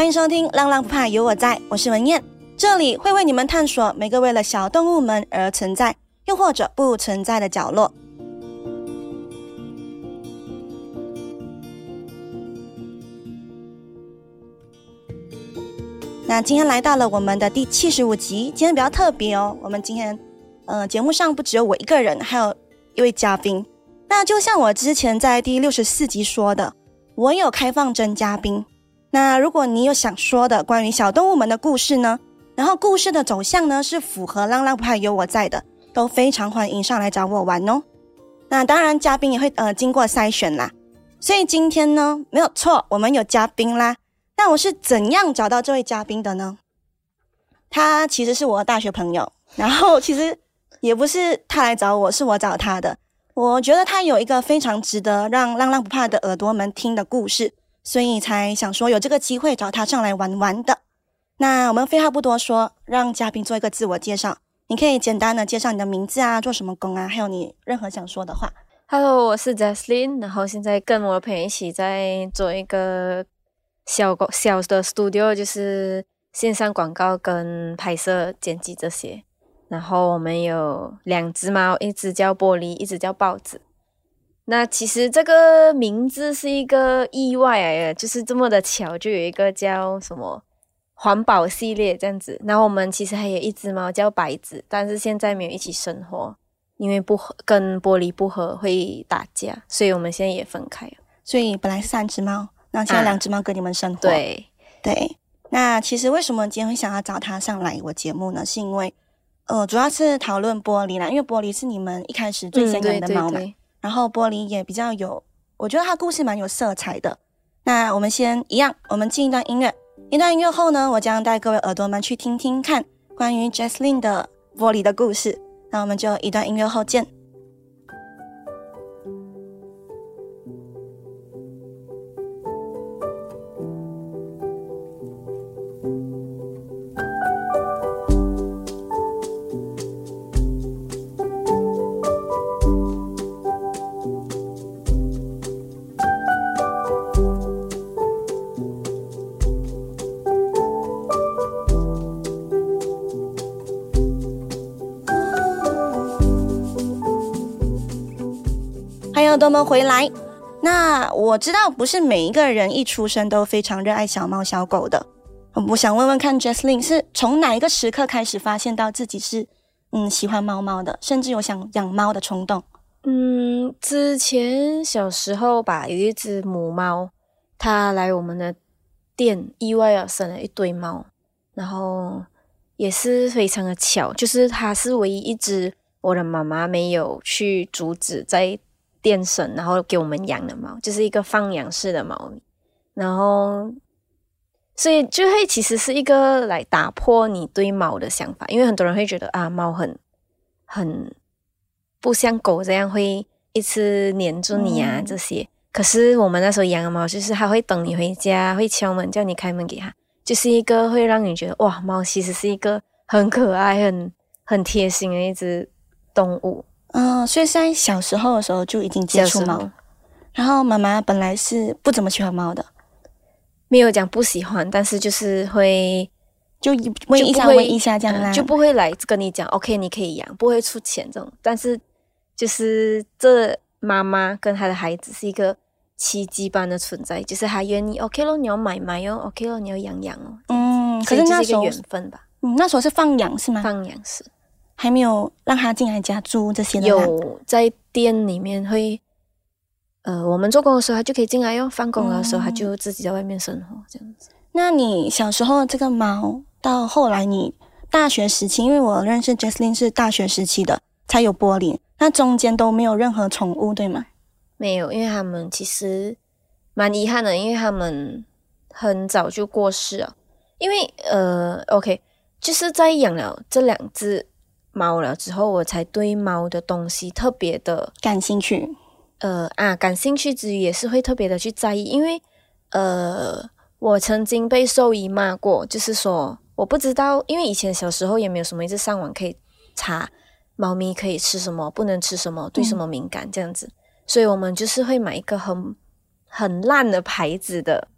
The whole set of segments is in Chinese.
欢迎收听《浪浪不怕有我在》，我是文燕，这里会为你们探索每个为了小动物们而存在，又或者不存在的角落。那今天来到了我们的第七十五集，今天比较特别哦。我们今天，呃，节目上不只有我一个人，还有一位嘉宾。那就像我之前在第六十四集说的，我有开放征嘉宾。那如果你有想说的关于小动物们的故事呢，然后故事的走向呢是符合浪浪不怕有我在的，都非常欢迎上来找我玩哦。那当然，嘉宾也会呃经过筛选啦。所以今天呢，没有错，我们有嘉宾啦。那我是怎样找到这位嘉宾的呢？他其实是我的大学朋友，然后其实也不是他来找我，是我找他的。我觉得他有一个非常值得让浪浪不怕的耳朵们听的故事，所以才想说有这个机会找他上来玩玩的。那我们废话不多说，让嘉宾做一个自我介绍。你可以简单的介绍你的名字啊，做什么工啊，还有你任何想说的话。Hello，我是 Jesslyn，然后现在跟我的朋友一起在做一个。小小的 studio 就是线上广告跟拍摄、剪辑这些。然后我们有两只猫，一只叫玻璃，一只叫豹子。那其实这个名字是一个意外来的，就是这么的巧，就有一个叫什么环保系列这样子。然后我们其实还有一只猫叫白子，但是现在没有一起生活，因为不和，跟玻璃不合会打架，所以我们现在也分开了。所以本来是三只猫。那现在两只猫跟你们生活，啊、对对。那其实为什么今天会想要找他上来我节目呢？是因为呃，主要是讨论玻璃啦，因为玻璃是你们一开始最先养的猫嘛。嗯、对对对，然后玻璃也比较有，我觉得它故事蛮有色彩的。那我们先一样，我们进一段音乐。一段音乐后呢，我将带各位耳朵们去听听看关于 Jesslyn 的玻璃的故事。那我们就一段音乐后见。们回来。那我知道不是每一个人一出生都非常热爱小猫小狗的。我想问问看，Jesslyn 是从哪一个时刻开始发现到自己是嗯喜欢猫猫的，甚至有想养猫的冲动？嗯，之前小时候吧，有一只母猫，它来我们的店，意外要生了一堆猫，然后也是非常的巧，就是它是唯一一只我的妈妈没有去阻止在。电绳，然后给我们养的猫，就是一个放养式的猫咪，然后，所以就会其实是一个来打破你对猫的想法，因为很多人会觉得啊，猫很很不像狗这样会一直黏住你啊这些。可是我们那时候养的猫，就是它会等你回家，会敲门叫你开门给它，就是一个会让你觉得哇，猫其实是一个很可爱、很很贴心的一只动物。嗯，所以在小时候的时候就已经接触猫，然后妈妈本来是不怎么喜欢猫的，没有讲不喜欢，但是就是会就问一下问一下这样啦，就不会来跟你讲 OK 你可以养，不会出钱这种。但是就是这妈妈跟她的孩子是一个奇迹般的存在，就是她愿意 OK 咯，你要买买哦，OK 咯，你要养养哦。嗯，可是那是一个缘分吧？嗯，那时候是放养是吗？放养是。还没有让他进来家住这些的。有在店里面会，呃，我们做工的时候他就可以进来哟，放工的时候他就自己在外面生活这样子。那你小时候这个猫，到后来你大学时期，因为我认识 Jesslyn 是大学时期的才有玻璃，那中间都没有任何宠物对吗？没有，因为他们其实蛮遗憾的，因为他们很早就过世了。因为呃，OK，就是在养了这两只。猫了之后，我才对猫的东西特别的感兴趣。呃啊，感兴趣之余也是会特别的去在意，因为呃，我曾经被兽医骂过，就是说我不知道，因为以前小时候也没有什么一直上网可以查猫咪可以吃什么，不能吃什么，对什么敏感这样子，嗯、所以我们就是会买一个很很烂的牌子的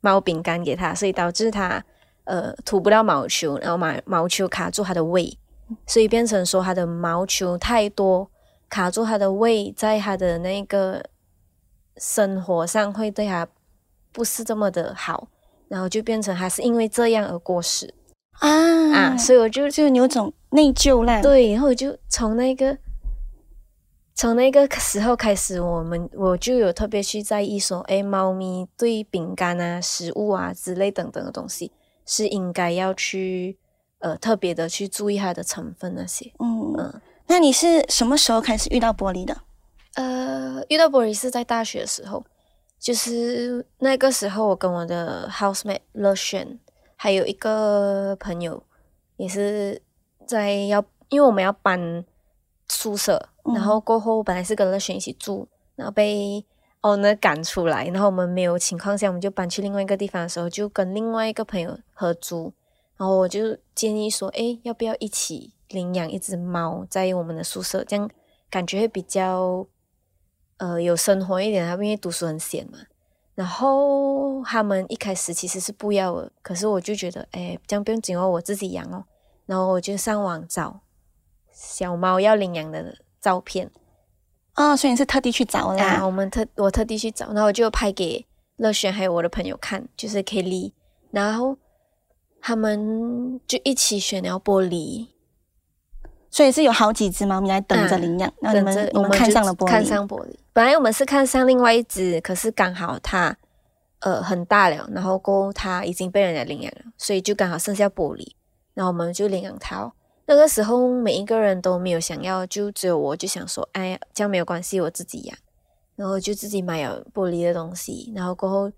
猫饼干给它，所以导致它呃吐不到毛球，然后毛毛球卡住它的胃，所以变成说它的毛球太多，卡住它的胃，在它的那个生活上会对它不是这么的好，然后就变成它是因为这样而过世啊啊，所以我就就有种内疚啦。对，然后我就从那个。从那个时候开始，我们我就有特别去在意说，哎，猫咪对饼干啊、食物啊之类等等的东西，是应该要去呃特别的去注意它的成分那些。嗯嗯，那你是什么时候开始遇到玻璃的？呃，遇到玻璃是在大学的时候，就是那个时候我跟我的 housemate 乐轩，还有一个朋友，也是在要，因为我们要搬宿舍。然后过后本来是跟乐轩一起住，然后被 owner 赶出来，然后我们没有情况下，我们就搬去另外一个地方的时候，就跟另外一个朋友合租。然后我就建议说，诶，要不要一起领养一只猫在我们的宿舍，这样感觉会比较呃有生活一点。他们因为读书很闲嘛。然后他们一开始其实是不要的，可是我就觉得，诶，这样不用紧哦，我自己养哦。然后我就上网找小猫要领养的。照片啊、哦，所以你是特地去找的？啊，我们特我特地去找，然后我就拍给乐轩还有我的朋友看，就是 Kelly，然后他们就一起选了玻璃，所以是有好几只猫咪来等着领养，啊、然后你们我们看上了玻璃，看上玻璃。本来我们是看上另外一只，可是刚好它呃很大了，然后过后它已经被人家领养了，所以就刚好剩下玻璃，然后我们就领养它哦。那个时候每一个人都没有想要，就只有我就想说，哎，这样没有关系，我自己养，然后就自己买了玻璃的东西，然后过后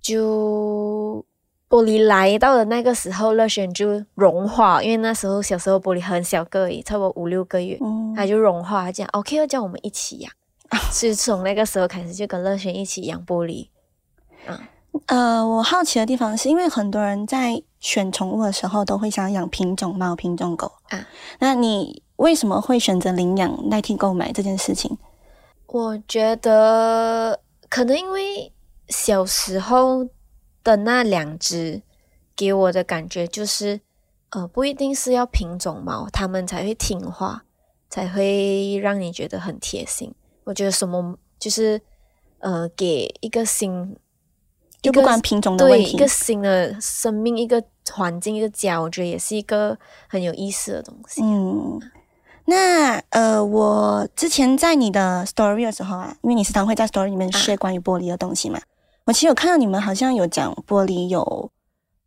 就玻璃来到的那个时候，乐璇就融化，因为那时候小时候玻璃很小个差不多五六个月，嗯，他就融化，他讲 OK，要叫我们一起养，所以从那个时候开始就跟乐轩一起养玻璃，嗯。呃，我好奇的地方是因为很多人在选宠物的时候都会想养品种猫、品种狗啊。那你为什么会选择领养代替购买这件事情？我觉得可能因为小时候的那两只给我的感觉就是，呃，不一定是要品种猫，它们才会听话，才会让你觉得很贴心。我觉得什么就是呃，给一个新。就不管品种的问题，对，一个新的生命，一个环境，一个家，我觉得也是一个很有意思的东西。嗯，那呃，我之前在你的 story 的时候啊，因为你时常会在 story 里面 share 关于玻璃的东西嘛，啊、我其实有看到你们好像有讲玻璃有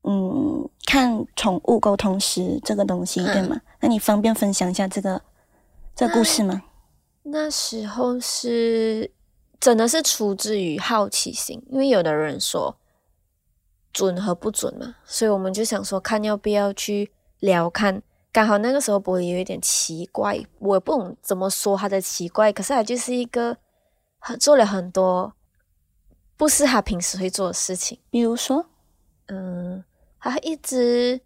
嗯看宠物沟通师这个东西，对吗？啊、那你方便分享一下这个这个故事吗？那，时候是。真的是出自于好奇心，因为有的人说准和不准嘛，所以我们就想说看要不要去聊看。刚好那个时候玻璃有一点奇怪，我也不懂怎么说他的奇怪，可是他就是一个做了很多不是他平时会做的事情，比如说，嗯，他一直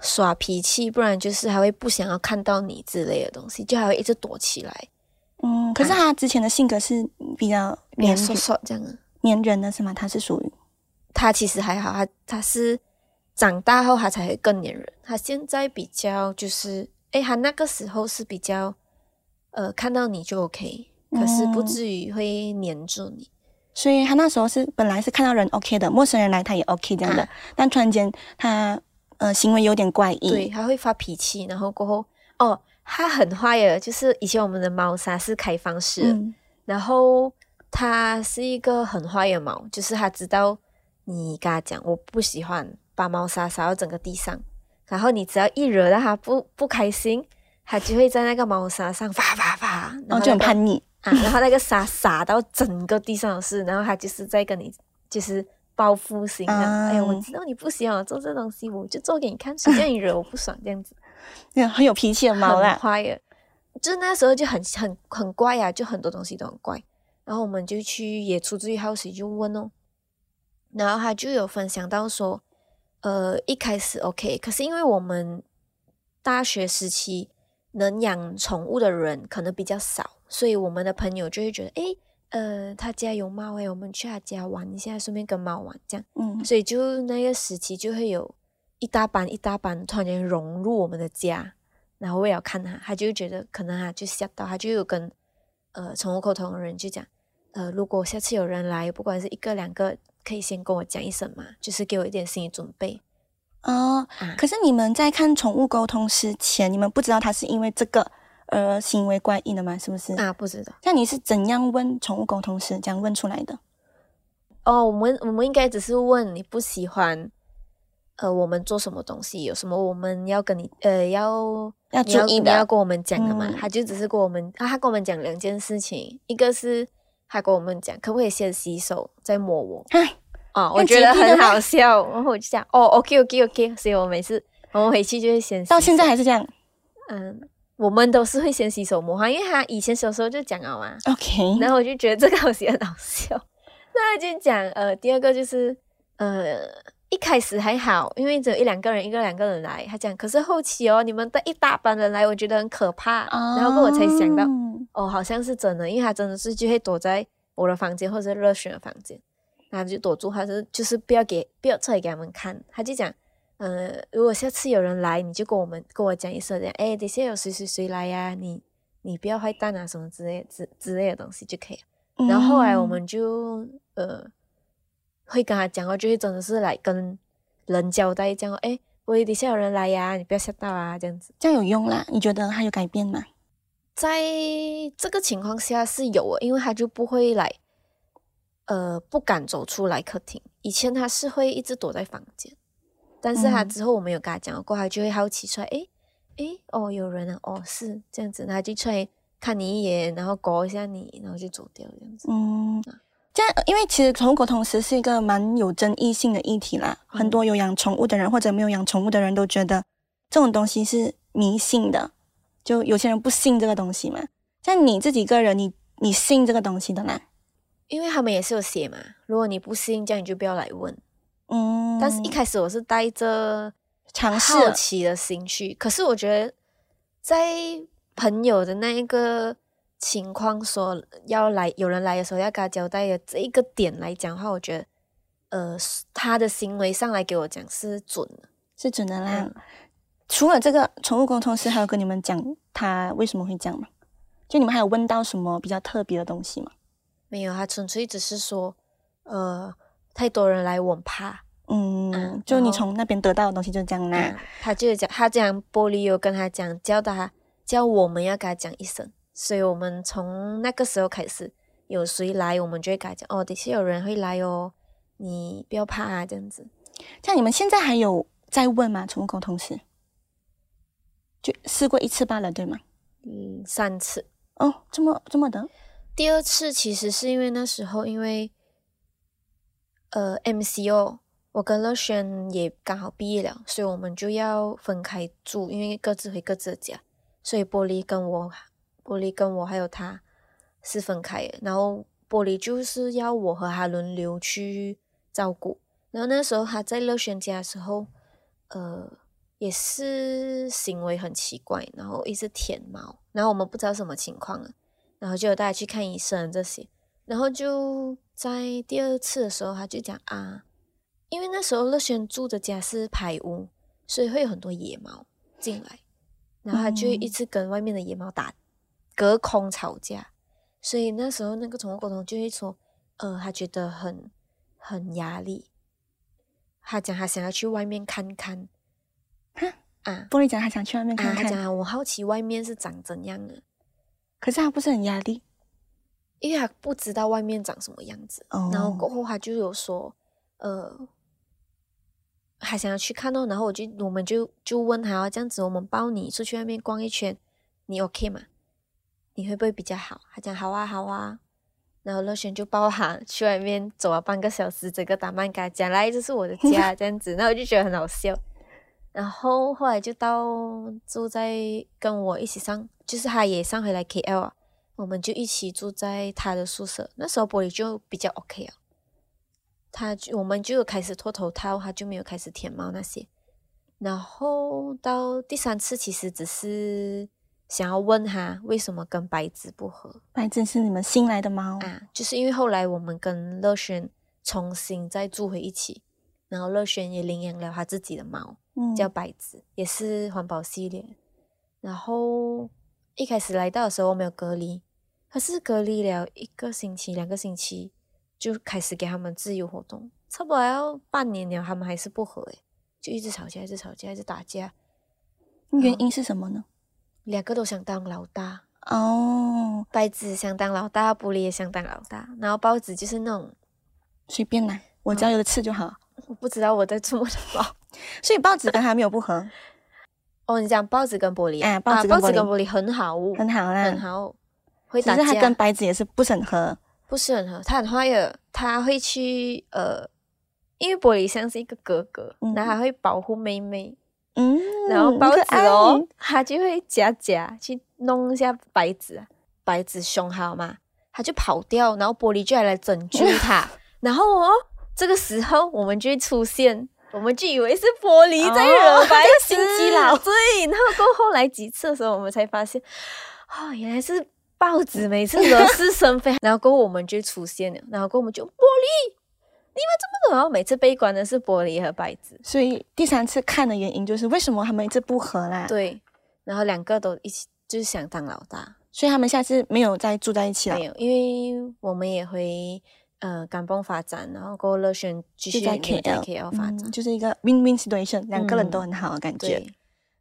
耍脾气，不然就是还会不想要看到你之类的东西，就还会一直躲起来。嗯，可是他之前的性格是比较黏说说这样的，黏人的是吗？他是属于他其实还好，他他是长大后他才会更黏人。他现在比较就是，哎，他那个时候是比较呃看到你就 OK，可是不至于会黏住你。嗯，所以他那时候是本来是看到人 OK 的，陌生人来他也 OK 这样的，啊，但突然间他呃行为有点怪异，对，他会发脾气，然后过后哦。他很坏的，就是以前我们的猫砂是开放式，嗯、然后它是一个很坏的猫，就是他知道你跟他讲我不喜欢把猫砂撒到整个地上，然后你只要一惹到它不不开心，它就会在那个猫砂上发发发，然后、那个、就很叛逆啊，然后那个沙撒到整个地上都是，然后他就是在跟你就是报复型的，嗯、哎呀，我知道你不喜欢我做这东西，我就做给你看，谁叫你惹我不爽这样子。那很有脾气的猫啦，很乖耶，就那时候就很很很乖呀、啊，就很多东西都很乖。然后我们就去也出自于好奇就问哦，然后他就有分享到说，呃，一开始 OK，可是因为我们大学时期能养宠物的人可能比较少，所以我们的朋友就会觉得，诶，呃，他家有猫诶，我们去他家玩一下，顺便跟猫玩这样。嗯，所以就那个时期就会有一大班一大班突然间融入我们的家，然后为了看他，他就觉得可能他就吓到，他就有跟呃宠物沟通的人就讲，呃，如果下次有人来，不管是一个两个，可以先跟我讲一声嘛，就是给我一点心理准备。哦，啊、可是你们在看宠物沟通之前，你们不知道他是因为这个。呃，行为怪异的吗？是不是？啊，不知道。那你是怎样问宠物沟通师这样问出来的？哦，我们我们应该只是问你不喜欢，呃，我们做什么东西，有什么我们要跟你呃要要注意的，要，要跟我们讲的嘛？嗯、他就只是跟我们，他他跟我们讲两件事情，一个是他跟我们讲，可不可以先洗手再摸我？唉哦，我觉得很好笑，然后我就讲，哦，OK OK OK，所以我每次我们回去就会先。到现在还是这样，嗯。我们都是会先洗手摸哈，因为他以前小时候就讲了嘛。OK，然后我就觉得这个东西很好笑。那他就讲，呃，第二个就是，呃，一开始还好，因为只有一两个人，一个两个人来。他讲，可是后期哦，你们带一大班人来，我觉得很可怕。Oh. 然后我才想到，哦，好像是真的，因为他真的是就会躲在我的房间或者乐轩的房间，然后就躲住，他是就是不要给不要出来给他们看。他就讲。呃，如果下次有人来，你就跟我们跟我讲一声，这样，哎，等下有谁谁谁来呀、啊？你你不要坏蛋啊，什么之类之之类的东西就可以了。嗯、然后后来我们就呃会跟他讲，哦就会真的是来跟人交代，这样，哎，我等下有人来呀、啊，你不要吓到啊，这样子。这样有用啦？你觉得他有改变吗？在这个情况下是有，因为他就不会来，呃，不敢走出来客厅。以前他是会一直躲在房间。但是他之后我没有跟他讲过，他就会好奇出来，诶诶哦，有人啊，哦是这样子，他就出来看你一眼，然后勾一下你，然后就走掉这样子。嗯，这样，因为其实宠物狗同时是一个蛮有争议性的议题啦，嗯、很多有养宠物的人或者没有养宠物的人都觉得这种东西是迷信的，就有些人不信这个东西嘛。像你自己个人，你你信这个东西的吗？因为他们也是有写嘛，如果你不信，这样你就不要来问。嗯，但是一开始我是带着尝试好奇的心去，可是我觉得在朋友的那一个情况说要来有人来的时候要跟他交代的这一个点来讲的话，我觉得呃他的行为上来给我讲是准的，是准的啦。嗯、除了这个宠物沟通师，还有跟你们讲他为什么会这样吗？就你们还有问到什么比较特别的东西吗？没有，他纯粹只是说呃。太多人来，我怕。嗯，嗯，就你从那边得到的东西就这样啦。嗯、他就讲，他讲玻璃有跟他讲，叫他叫我们要跟他讲一声，所以我们从那个时候开始，有谁来，我们就会跟他讲哦，等下有人会来哦，你不要怕啊，这样子。像你们现在还有在问吗？宠物沟通师就试过一次罢了，对吗？嗯，三次。哦，这么这么的。第二次其实是因为那时候因为。呃，MCO，我跟乐轩也刚好毕业了，所以我们就要分开住，因为各自回各自的家。所以玻璃跟我，玻璃跟我还有他是分开的。然后玻璃就是要我和他轮流去照顾。然后那时候他在乐轩家的时候，呃，也是行为很奇怪，然后一直舔毛，然后我们不知道什么情况了，然后就带去看医生这些，然后就。在第二次的时候，他就讲啊，因为那时候乐轩住的家是排屋，所以会有很多野猫进来，然后他就一直跟外面的野猫打隔空吵架，所以那时候那个宠物沟通就会说，呃，他觉得很很压力，他讲他想要去外面看看，哈？啊，玻璃讲他想去外面看看，啊、他讲我好奇外面是长怎样的，可是他不是很压力。因为他不知道外面长什么样子，oh. 然后过后他就有说，呃，还想要去看哦，然后我就我们就就问他，这样子我们抱你出去外面逛一圈，你 OK 吗？你会不会比较好？他讲好啊好啊，然后乐轩就抱他去外面走了半个小时，整个打扮给他讲来这是我的家这样子，然后我就觉得很好笑，然后后来就到住在跟我一起上，就是他也上回来 KL 啊。我们就一起住在他的宿舍，那时候玻璃就比较 OK 啊。他就我们就开始脱头套，他就没有开始舔毛那些。然后到第三次，其实只是想要问他为什么跟白子不合。白子是你们新来的猫啊，就是因为后来我们跟乐轩重新再住回一起，然后乐轩也领养了他自己的猫，嗯，叫白子，也是环保系列。然后一开始来到的时候我没有隔离，可是隔离了一个星期、两个星期就开始给他们自由活动，差不多要半年了，他们还是不和诶，就一直吵架，一直吵架，一直打架。原因是什么呢？两个都想当老大哦，白子想当老大，玻璃也想当老大，然后包子就是那种随便来，我只要有的吃就好。我不知道我在做什么，所以包子跟他没有不合。哦，你讲包子跟玻璃，哎，包子跟玻璃很好，很好啦，很好。会打架，他跟白子也是不是很合，不是很合。他很坏的，他会去呃，因为玻璃像是一个哥哥，然后他会保护妹妹。嗯，然后包子哦，他就会夹夹去弄一下白子，白子凶好嘛，他就跑掉，然后玻璃就来拯救他，然后哦，这个时候我们就会出现，我们就以为是玻璃在惹白子，哦、对，然后过后来几次的时候，我们才发现，哦，原来是包子每次惹是生非，然后过后我们就出现了，然后过后我们就玻璃。你们怎么多，每次被关的是玻璃和白纸，所以第三次看的原因就是为什么他们一直不合啦？对，然后两个都一起就是想当老大，所以他们下次没有再住在一起了。没有，因为我们也会呃赶崩发展，然后过乐轩继续在 KL, KL 发展，嗯，就是一个 win-win situation，两个人都很好的感觉。嗯、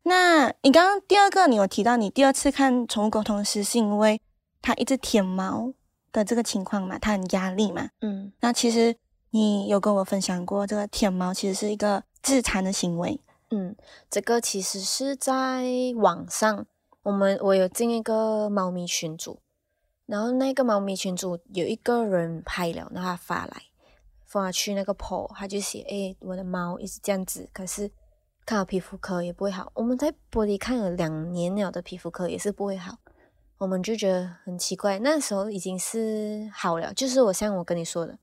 那你刚刚第二个，你有提到你第二次看宠物沟通师是因为他一直舔毛的这个情况嘛？他很压力嘛？嗯，那其实。你有跟我分享过，这个舔毛其实是一个自残的行为。嗯，这个其实是在网上，我们我有进一个猫咪群组，然后那个猫咪群组有一个人拍了，然后他发来，发去那个 po，他就写：诶，我的猫一直这样子，可是看了皮肤科也不会好。我们在玻璃看了两年了的皮肤科也是不会好，我们就觉得很奇怪。那时候已经是好了，就是我像我跟你说的。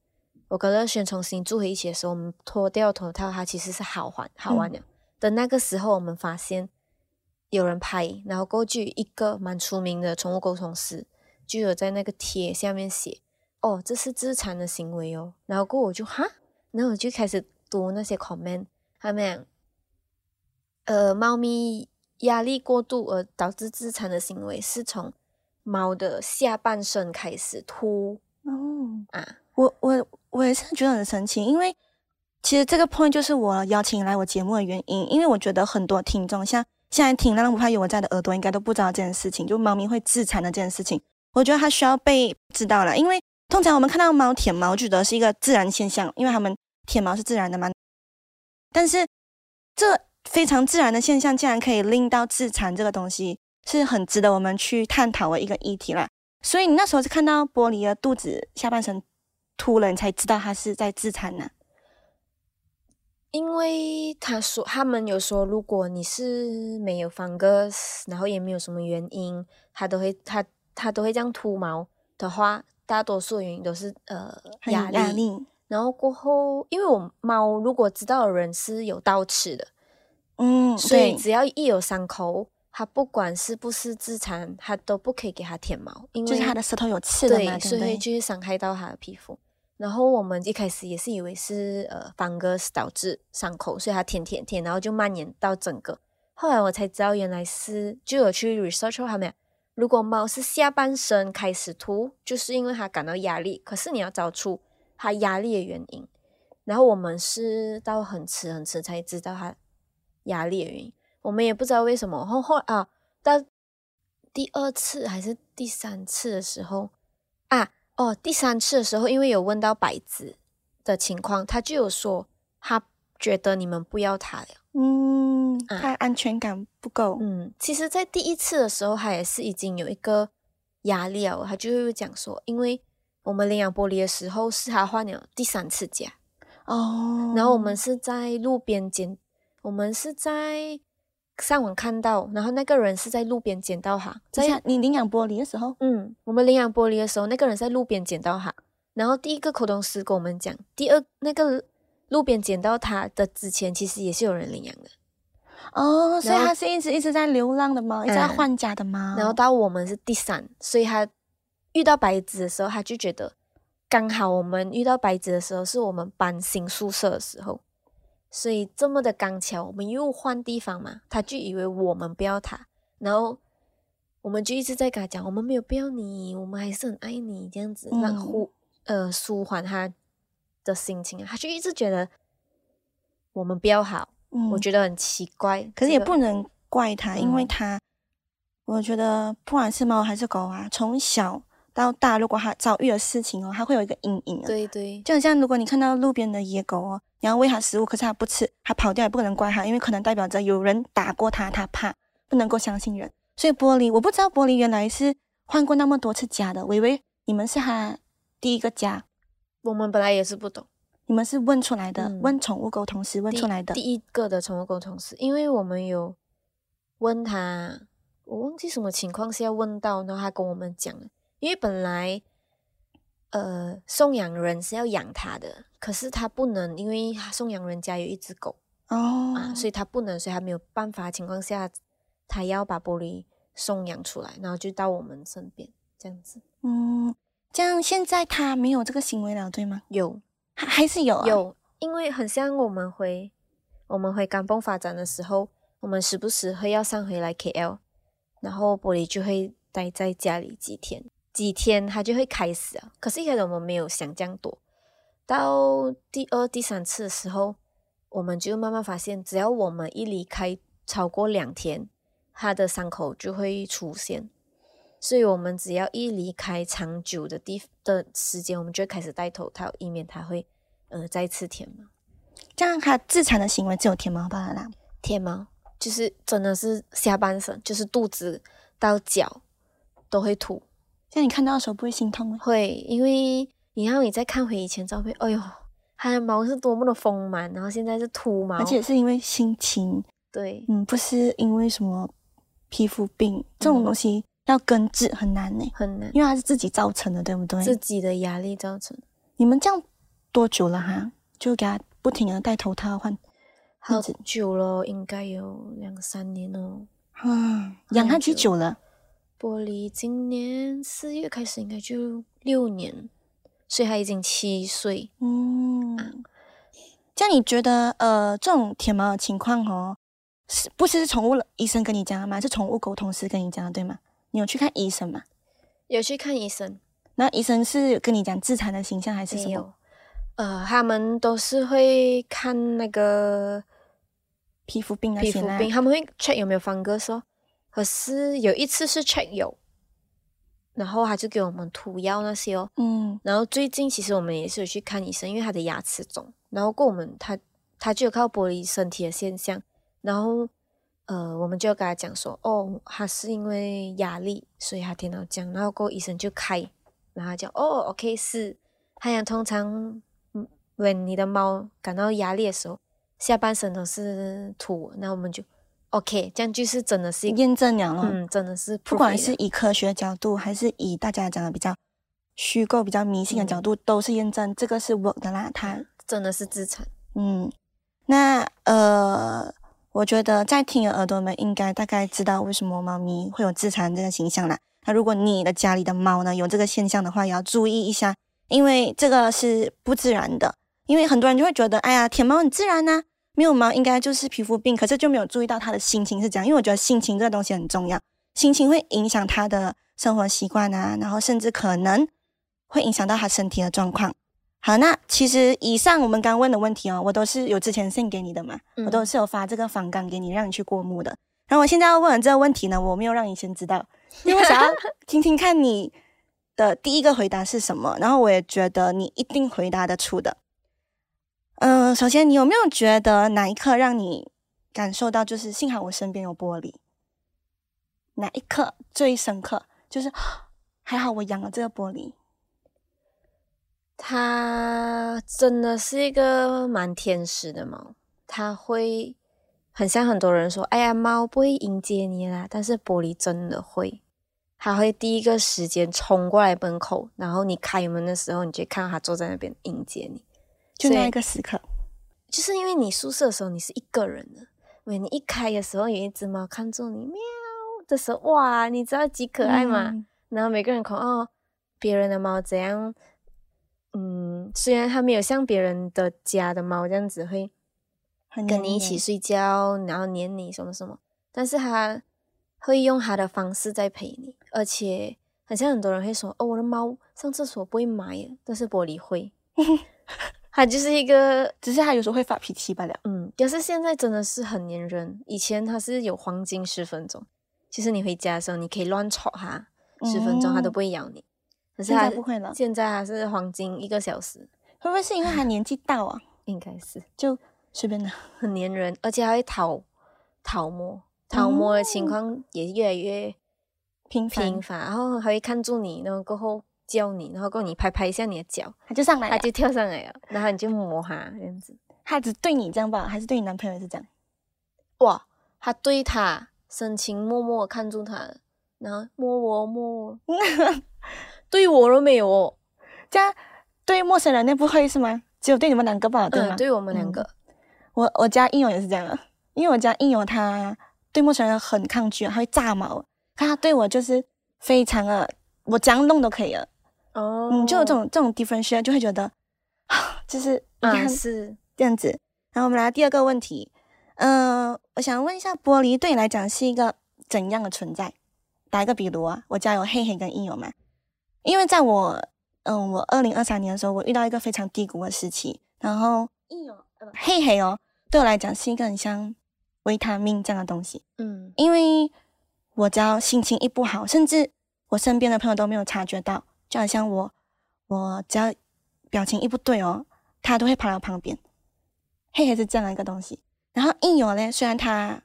我跟乐轩重新住回一起的时候，我们脱掉头套，它其实是好玩好玩的。等、嗯、那个时候，我们发现有人拍，然后过去一个蛮出名的宠物沟通师，就有在那个贴下面写：“哦，这是自残的行为哦。”然后过我就哈，然后我就开始读那些 comment，他们讲，呃，猫咪压力过度而导致自残的行为，是从猫的下半身开始秃。哦啊，我我。我也是觉得很神奇，因为其实这个 point 就是我邀请来我节目的原因。因为我觉得很多听众像现在听《浪浪不怕有我在》的耳朵，应该都不知道这件事情，就猫咪会自残的这件事情。我觉得它需要被知道了，因为通常我们看到猫舔毛，觉得是一个自然现象，因为它们舔毛是自然的嘛。但是这非常自然的现象，竟然可以令到自残这个东西，是很值得我们去探讨的一个议题啦。所以你那时候是看到玻璃的肚子下半身。突然才知道他是在自残呢，因为他说他们有说，如果你是没有 fungus，然后也没有什么原因，他都会他他都会这样秃毛的话，大多数原因都是呃压力，压力。然后过后，因为我猫如果知道的人是有倒齿的，嗯，所以只要一有伤口，它不管是不是自残，它都不可以给它舔毛，因为就是它的舌头有刺的嘛，对，所以就会伤害到它的皮肤。然后我们一开始也是以为是呃 fungus 导致伤口，所以它舔舔舔，然后就蔓延到整个。后来我才知道，原来是就有去 research 后面，如果猫是下半身开始吐，就是因为它感到压力。可是你要找出它压力的原因。然后我们是到很迟很迟才知道它压力的原因，我们也不知道为什么。后后啊，到第二次还是第三次的时候啊。哦，第三次的时候，因为有问到白子的情况，他就有说他觉得你们不要他了，嗯，他安全感不够。嗯，其实，在第一次的时候，他也是已经有一个压力了，他就会讲说，因为我们领养玻璃的时候是他换了第三次家，哦，然后我们是在路边捡，我们是在。上网看到，然后那个人是在路边捡到哈，在你领养玻璃的时候，嗯，我们领养玻璃的时候，那个人在路边捡到哈，然后第一个沟通师跟我们讲，第二那个路边捡到它的之前，其实也是有人领养的，哦，所以它是一直一直在流浪的猫，一直在换家的猫。然后到我们是第三，所以它遇到白纸的时候，它就觉得刚好我们遇到白纸的时候是我们搬新宿舍的时候，所以这么的刚巧，我们又换地方嘛，他就以为我们不要他，然后我们就一直在跟他讲，我们没有不要你，我们还是很爱你，这样子。让呼、嗯、呃舒缓他的心情啊，他就一直觉得我们不要好，嗯、我觉得很奇怪，可是也不能怪他，这个、因为他，嗯、我觉得不管是猫还是狗啊，从小到大，如果他遭遇了事情哦，他会有一个阴影、啊。对对，就很像如果你看到路边的野狗哦，你要喂它食物，可是它不吃，它跑掉也不可能怪它，因为可能代表着有人打过它，它怕，不能够相信人。所以玻璃，我不知道玻璃原来是换过那么多次家的，我以为你们是它第一个家。我们本来也是不懂，你们是问出来的，嗯、问宠物沟通师问出来的第。第一个的宠物沟通师，因为我们有问他，我忘记什么情况下问到，然后他跟我们讲，因为本来呃送养人是要养他的，可是他不能，因为他送养人家有一只狗哦、啊，所以他不能，所以他没有办法情况下，他要把玻璃送养出来，然后就到我们身边这样子，嗯。这样现在他没有这个行为了，对吗？有，还还是有啊。有，因为很像我们回我们回甘榜发展的时候，我们时不时会要上回来 KL，然后玻璃就会待在家里几天，几天它就会开始啊。可是一开始我们没有想这样多，到第二、第三次的时候，我们就慢慢发现，只要我们一离开超过两天，它的伤口就会出现。所以我们只要一离开长久的地的时间，我们就会开始戴头套，以免它会呃再次舔毛。这样它自残的行为只有舔毛罢了啦。舔毛就是真的是下半身，就是肚子到脚都会吐。像你看到的时候不会心痛吗？会，因为你看你再看回以前照片，哎呦，它的毛是多么的丰满，然后现在是秃毛，而且是因为心情。对，嗯，不是因为什么皮肤病这种东西。嗯要根治很难呢，很难，因为它是自己造成的，对不对？自己的压力造成。你们这样多久了哈？就给他不停的戴头套换，好久了，应该有两三年了。嗯，养它几久了？玻璃今年四月开始，应该就六年，所以他已经七岁。嗯，啊、这样你觉得呃，这种舔毛的情况哦，是不是宠物医生跟你讲的吗？是宠物沟通师跟你讲的，对吗？你有去看医生吗？有去看医生。那医生是跟你讲自残的形象还是什么？有。呃，他们都是会看那个皮肤病那些。皮肤病，他们会 check 有没有 fungus。可是有一次是 check 有，然后他就给我们涂药那些哦。嗯。然后最近其实我们也是有去看医生，因为他的牙齿肿。然后过我们他他就有靠玻璃身体的现象，然后。呃，我们就跟他讲说，哦，他是因为压力，所以他听到讲，然后过医生就开，然后讲哦，OK，是，他讲通常，when 你的猫感到压力的时候，下半身都是土，那我们就 OK，这样就是真的是验证了咯，嗯，真的是，不管是以科学角度，还是以大家讲的比较虚构、比较迷信的角度，嗯、都是验证这个是 work 的啦，它真的是自残，嗯，那呃。我觉得在听的耳朵们应该大概知道为什么猫咪会有自残这个形象啦。那如果你的家里的猫呢有这个现象的话，也要注意一下，因为这个是不自然的。因为很多人就会觉得，哎呀，舔猫很自然呐，没有毛应该就是皮肤病，可是就没有注意到他的心情是这样。因为我觉得心情这个东西很重要，心情会影响他的生活习惯啊，然后甚至可能会影响到他身体的状况。好，那其实以上我们刚问的问题哦，我都是有之前 send 给你的嘛，嗯、我都是有发这个访纲给你，让你去过目的。然后我现在要问的这个问题呢，我没有让你先知道，因为我想要听听看你的第一个回答是什么。然后我也觉得你一定回答得出的。嗯、首先你有没有觉得哪一刻让你感受到就是幸好我身边有玻璃？哪一刻最深刻？就是 还好我养了这个玻璃。它真的是一个蛮天使的猫，它会很像很多人说：“哎呀，猫不会迎接你啦。”但是玻璃真的会，它会第一个时间冲过来门口，然后你开门的时候，你就看到它坐在那边迎接你，就那一个时刻。就是因为你宿舍的时候你是一个人的，喂，你一开的时候有一只猫看住你，喵的时候，哇，你知道几可爱吗？嗯、然后每个人看哦，别人的猫怎样？嗯，虽然它没有像别人的家的猫这样子会跟你一起睡觉，然后黏你什么什么，但是它会用它的方式在陪你，而且好像很多人会说，哦，我的猫上厕所不会埋，但是玻璃会，它就是一个，只是它有时候会发脾气罢了。嗯，但是现在真的是很粘人，以前它是有黄金十分钟，就是你回家的时候你可以乱吵它十分钟，它都不会咬你。可是现在不会了，现在还是黄金一个小时，会不会是因为他年纪大啊？应该是，就随便的，很粘人，而且还会讨讨摸，讨摸的情况也越来越频繁，频繁，然后还会看住你，然后过后叫你，然后过后你拍拍一下你的脚，他就上来，他就跳上来了，然后你就摸他这样子。他只对你这样吧，还是对你男朋友也是这样？哇，他对他深情默默看住他，然后摸我摸我。对我都没有哦，这样对陌生人那不会是吗？只有对你们两个吧，对吗？嗯，对我们两个，嗯、我我家应勇也是这样的，因为我家应勇他对陌生人很抗拒，他会炸毛，可他对我就是非常的，我这样弄都可以了。哦，嗯，就有这种这种 difference 就会觉得，就是你看是这样子。然后我们来第二个问题，嗯、呃，我想问一下，玻璃对你来讲是一个怎样的存在？打一个比如啊，我家有黑黑跟应友嘛。因为在我，嗯，我二零二三年的时候，我遇到一个非常低谷的时期，然后，嘿嘿哦，对我来讲是一个很像维他命这样的东西，嗯，因为我只要心情一不好，甚至我身边的朋友都没有察觉到，就好像我，我只要表情一不对哦，他都会跑到旁边，嘿嘿是这样的一个东西，然后应友呢，虽然他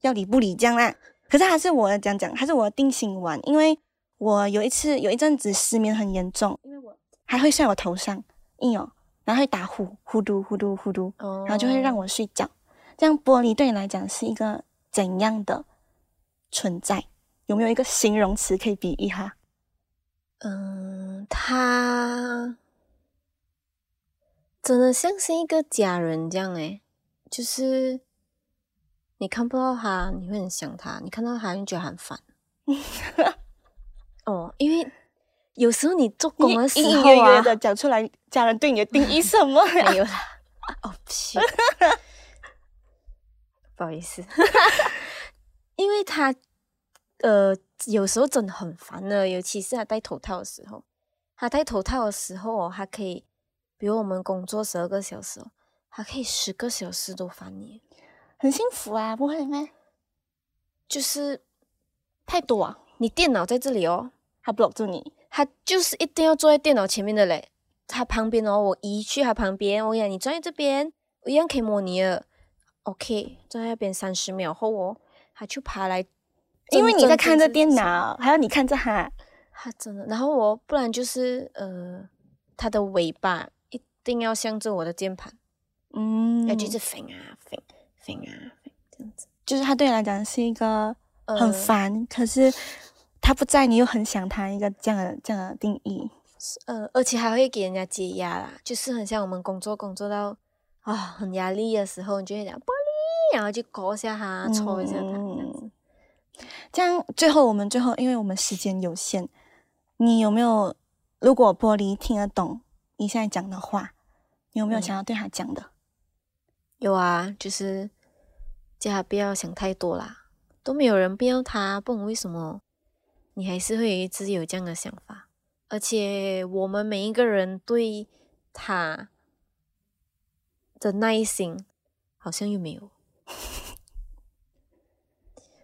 要理不理这样啦，可是还是我的讲讲，还是我的定心丸，因为。我有一次有一阵子失眠很严重，因为我还会睡我头上应友，然后会打呼呼嘟呼嘟呼嘟，然后就会让我睡觉。这样玻璃对你来讲是一个怎样的存在？有没有一个形容词可以比喻哈？嗯，他真的像是一个家人这样诶，就是你看不到他，你会很想他；你看到他，你觉得很烦。哦，因为有时候你做工的时候啊，隐隐约约的讲出来，家人对你的定义什么？没有啦，哦，不 好意思，因为他呃有时候真的很烦的，尤其是他戴头套的时候。他戴头套的时候哦，他可以，比如我们工作十二个小时哦，他可以十个小时都烦你，很幸福啊，不会吗？就是太多啊。你电脑在这里哦，他 block 住你，他就是一定要坐在电脑前面的嘞。他旁边哦，我移去他旁边，我讲你坐在这边，我一样可以摸你了。OK，坐在那边三十秒后哦，他就爬来，因为你在看着电脑，还要你看着他，他真的。然后我不然就是呃，它的尾巴一定要向着我的键盘，嗯，要就是飞啊飞飞啊飞这样子，就是它对你来讲是一个很烦，呃、可是。它不在，你又很想它，一个这样的这样的定义，呃，而且还会给人家解压啦，就是很像我们工作工作到啊、哦、很压力的时候，你就会讲玻璃，然后就搞一下它，戳一下他，嗯、这样最后我们最后，因为我们时间有限，你有没有如果玻璃听得懂你现在讲的话，你有没有想要对他讲的？有啊，就是叫他不要想太多啦，都没有人不要他，不懂为什么。你还是会一直有这样的想法，而且我们每一个人对他的耐心好像又没有，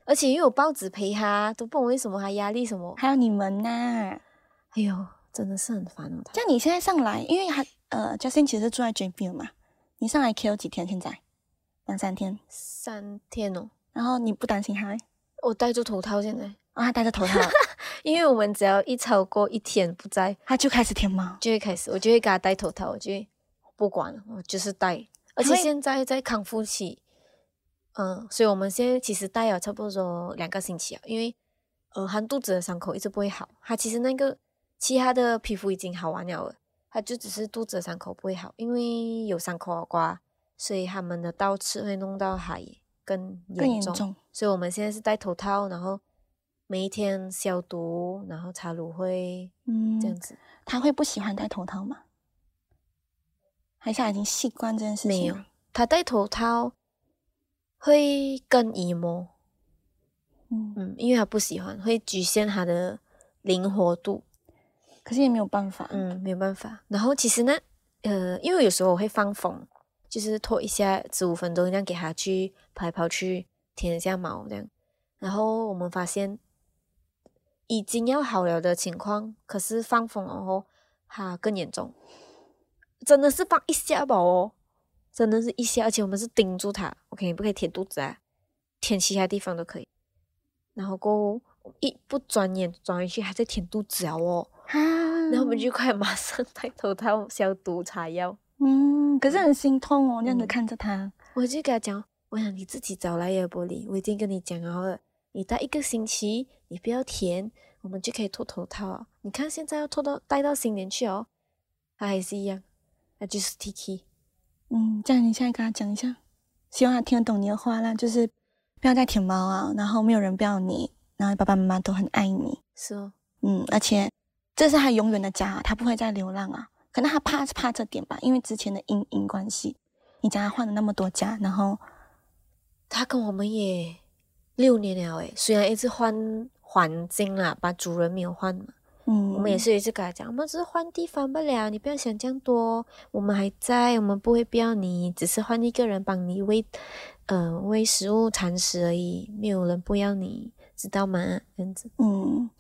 而且又有报纸陪他，都不懂为什么他压力什么，还有你们呐、啊，哎呦，真的是很烦哦。像你现在上来，因为他呃，Justin 其实是住在 JB 嘛，你上来 KL 几天？现在两三天，三天哦。然后你不担心他？我戴着头套现在。啊，他戴着头套，因为我们只要一超过一天不在，他就开始舔毛，就会开始，我就会给他戴头套，我就会不管了，我就是戴。而且现在在康复期，嗯，所以我们现在其实戴了差不多两个星期啊，因为呃，他肚子的伤口一直不会好，他其实那个其他的皮肤已经好完了，他就只是肚子的伤口不会好，因为有伤口的话，所以他们的倒刺会弄到他更更严重，严重。所以我们现在是戴头套，然后每一天消毒，然后擦芦荟，嗯，这样子。他会不喜欢戴头套吗？还是他已经习惯这件事情？没有，他戴头套会更 emo。嗯嗯，因为他不喜欢，会局限他的灵活度。可是也没有办法，嗯，没有办法。然后其实呢，呃，因为有时候我会放风，就是拖一下十五分钟，这样给他去跑来跑去，舔一下毛这样。然后我们发现已经要好了的情况，可是放风然后它更严重，真的是放一下吧哦，真的是一下，而且我们是盯住它，OK，你不可以舔肚子啊，舔其他地方都可以。然后过后一不转眼转回去，还在舔肚子啊哦。啊！然后我们就快马上戴头套、消毒、擦药。嗯，可是很心痛哦，这样子看着他。嗯、我就跟他讲，我想你自己找来呀，玻璃。我已经跟你讲好了，你戴一个星期，你不要舔，我们就可以脱头套。你看现在要脱到戴到新年去哦，他还是一样，那就是 Tiki。嗯，这样你现在跟他讲一下，希望他听得懂你的话啦，就是不要再舔猫啊，然后没有人不要你，然后爸爸妈妈都很爱你。是哦，嗯，而且。这是他永远的家，他不会再流浪啊。可能他怕是怕这点吧，因为之前的阴影关系。你家换了那么多家，然后他跟我们也六年了诶，虽然一直换环境啦，把主人没有换嘛。嗯，我们也是一直跟他讲，我们只是换地方不了，你不要想这样多。我们还在，我们不会不要你，只是换一个人帮你喂，呃，喂食物、铲屎而已，没有人不要你，知道吗？这样子。嗯，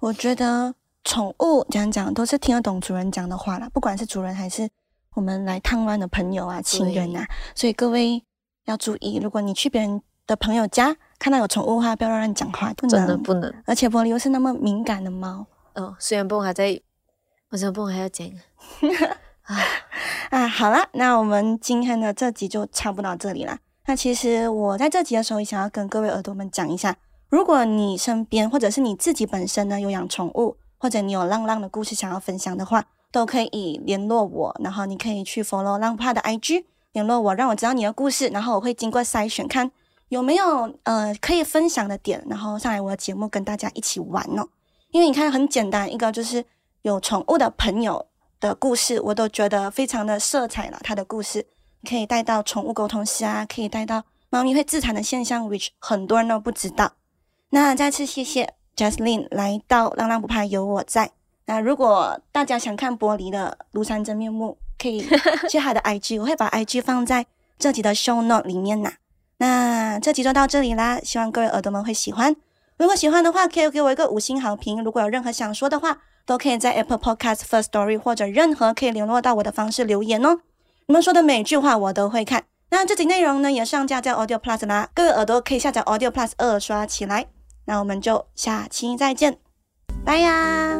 我觉得。宠物讲讲都是听得懂主人讲的话啦，不管是主人还是我们来探望的朋友啊、亲人啊，所以各位要注意，如果你去别人的朋友家看到有宠物的话，不要乱讲话，不能真的不能。而且玻璃又是那么敏感的猫哦，虽然不还在，我怎么不还要讲啊？啊，好了，那我们今天的这集就差不多到这里了。那其实我在这集的时候也想要跟各位耳朵们讲一下，如果你身边或者是你自己本身呢有养宠物。或者你有浪浪的故事想要分享的话，都可以联络我，然后你可以去 follow 浪帕的 IG 联络我，让我知道你的故事，然后我会经过筛选，看有没有呃可以分享的点，然后上来我的节目跟大家一起玩哦。因为你看很简单，一个就是有宠物的朋友的故事，我都觉得非常的色彩了。他的故事可以带到宠物沟通师啊，可以带到猫咪会自残的现象，which 很多人都不知道。那再次谢谢。Jasleen 来到浪浪不怕有我在。那如果大家想看玻璃的庐山真面目，可以 去他的 IG，我会把 IG 放在这集的 show note 里面呐。那这集就到这里啦，希望各位耳朵们会喜欢。如果喜欢的话，可以给我一个五星好评。如果有任何想说的话，都可以在 Apple Podcast First Story 或者任何可以联络到我的方式留言哦。你们说的每句话我都会看。那这集内容呢也上架在 Audio Plus 啦，各位耳朵可以下载 Audio Plus 二刷起来。那我们就下期再见，拜呀。